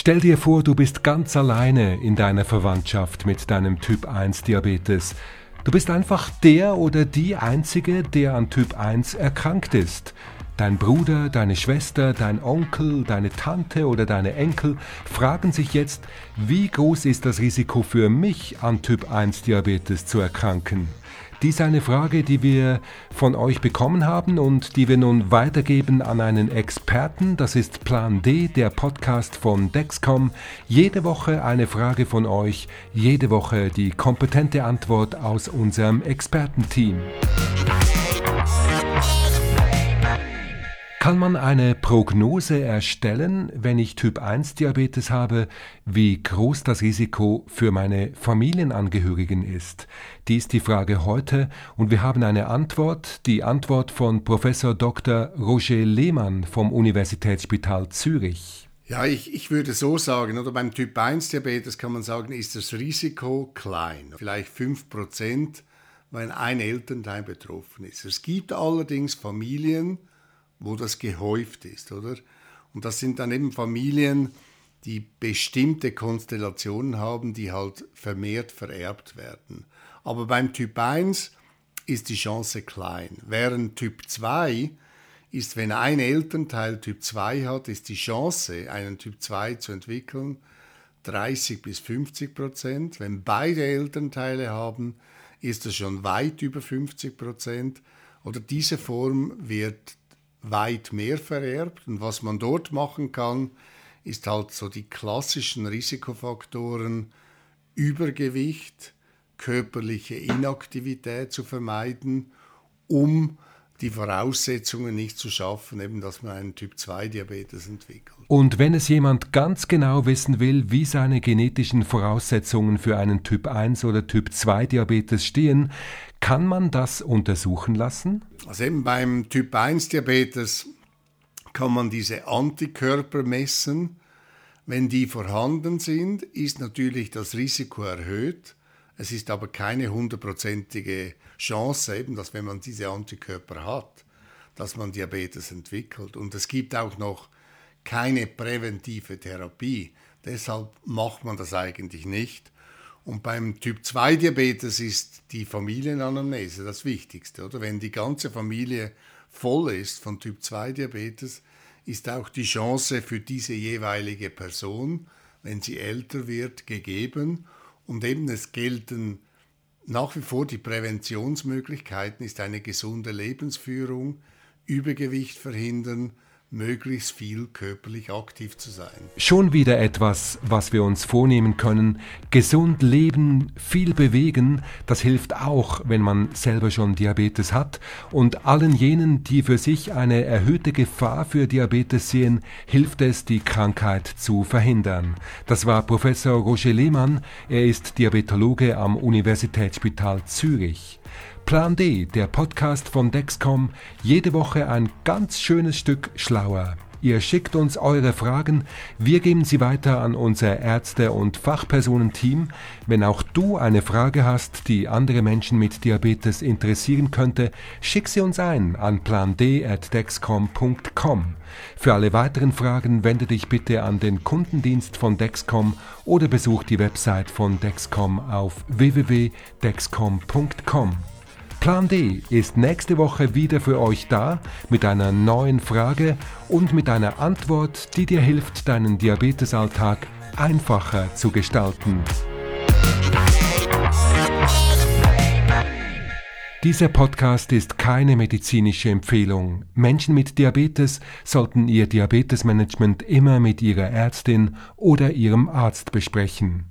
Stell dir vor, du bist ganz alleine in deiner Verwandtschaft mit deinem Typ 1 Diabetes. Du bist einfach der oder die Einzige, der an Typ 1 erkrankt ist. Dein Bruder, deine Schwester, dein Onkel, deine Tante oder deine Enkel fragen sich jetzt, wie groß ist das Risiko für mich an Typ 1 Diabetes zu erkranken? Dies ist eine Frage, die wir von euch bekommen haben und die wir nun weitergeben an einen Experten. Das ist Plan D, der Podcast von Dexcom. Jede Woche eine Frage von euch, jede Woche die kompetente Antwort aus unserem Expertenteam. Kann man eine Prognose erstellen, wenn ich Typ 1 Diabetes habe, wie groß das Risiko für meine Familienangehörigen ist? Dies ist die Frage heute und wir haben eine Antwort, die Antwort von Professor Dr. Roger Lehmann vom Universitätsspital Zürich. Ja, ich, ich würde so sagen, oder beim Typ 1 Diabetes kann man sagen, ist das Risiko klein, vielleicht 5%, wenn ein Elternteil betroffen ist. Es gibt allerdings Familien, wo das gehäuft ist, oder? Und das sind dann eben Familien, die bestimmte Konstellationen haben, die halt vermehrt vererbt werden. Aber beim Typ 1 ist die Chance klein. Während Typ 2 ist, wenn ein Elternteil Typ 2 hat, ist die Chance, einen Typ 2 zu entwickeln, 30 bis 50 Prozent. Wenn beide Elternteile haben, ist es schon weit über 50 Prozent. Oder diese Form wird weit mehr vererbt. Und was man dort machen kann, ist halt so die klassischen Risikofaktoren Übergewicht, körperliche Inaktivität zu vermeiden, um die Voraussetzungen nicht zu schaffen, eben dass man einen Typ 2 Diabetes entwickelt. Und wenn es jemand ganz genau wissen will, wie seine genetischen Voraussetzungen für einen Typ 1 oder Typ 2 Diabetes stehen, kann man das untersuchen lassen? Also eben beim Typ 1 Diabetes kann man diese Antikörper messen. Wenn die vorhanden sind, ist natürlich das Risiko erhöht. Es ist aber keine hundertprozentige Chance, eben, dass wenn man diese Antikörper hat, dass man Diabetes entwickelt. Und es gibt auch noch keine präventive Therapie. Deshalb macht man das eigentlich nicht. Und beim Typ 2 Diabetes ist die Familienanamnese das Wichtigste, oder? Wenn die ganze Familie voll ist von Typ 2 Diabetes, ist auch die Chance für diese jeweilige Person, wenn sie älter wird, gegeben. Und eben es gelten nach wie vor die Präventionsmöglichkeiten, ist eine gesunde Lebensführung, Übergewicht verhindern, möglichst viel körperlich aktiv zu sein. Schon wieder etwas, was wir uns vornehmen können. Gesund leben, viel bewegen, das hilft auch, wenn man selber schon Diabetes hat. Und allen jenen, die für sich eine erhöhte Gefahr für Diabetes sehen, hilft es, die Krankheit zu verhindern. Das war Professor Roger Lehmann. Er ist Diabetologe am Universitätsspital Zürich. Plan D, der Podcast von Dexcom, jede Woche ein ganz schönes Stück schlauer. Ihr schickt uns eure Fragen, wir geben sie weiter an unser Ärzte- und Fachpersonenteam. Wenn auch du eine Frage hast, die andere Menschen mit Diabetes interessieren könnte, schick sie uns ein an pland@dexcom.com. Für alle weiteren Fragen wende dich bitte an den Kundendienst von Dexcom oder besuch die Website von Dexcom auf www.dexcom.com. Plan D ist nächste Woche wieder für euch da mit einer neuen Frage und mit einer Antwort, die dir hilft, deinen Diabetesalltag einfacher zu gestalten. Dieser Podcast ist keine medizinische Empfehlung. Menschen mit Diabetes sollten ihr Diabetesmanagement immer mit ihrer Ärztin oder ihrem Arzt besprechen.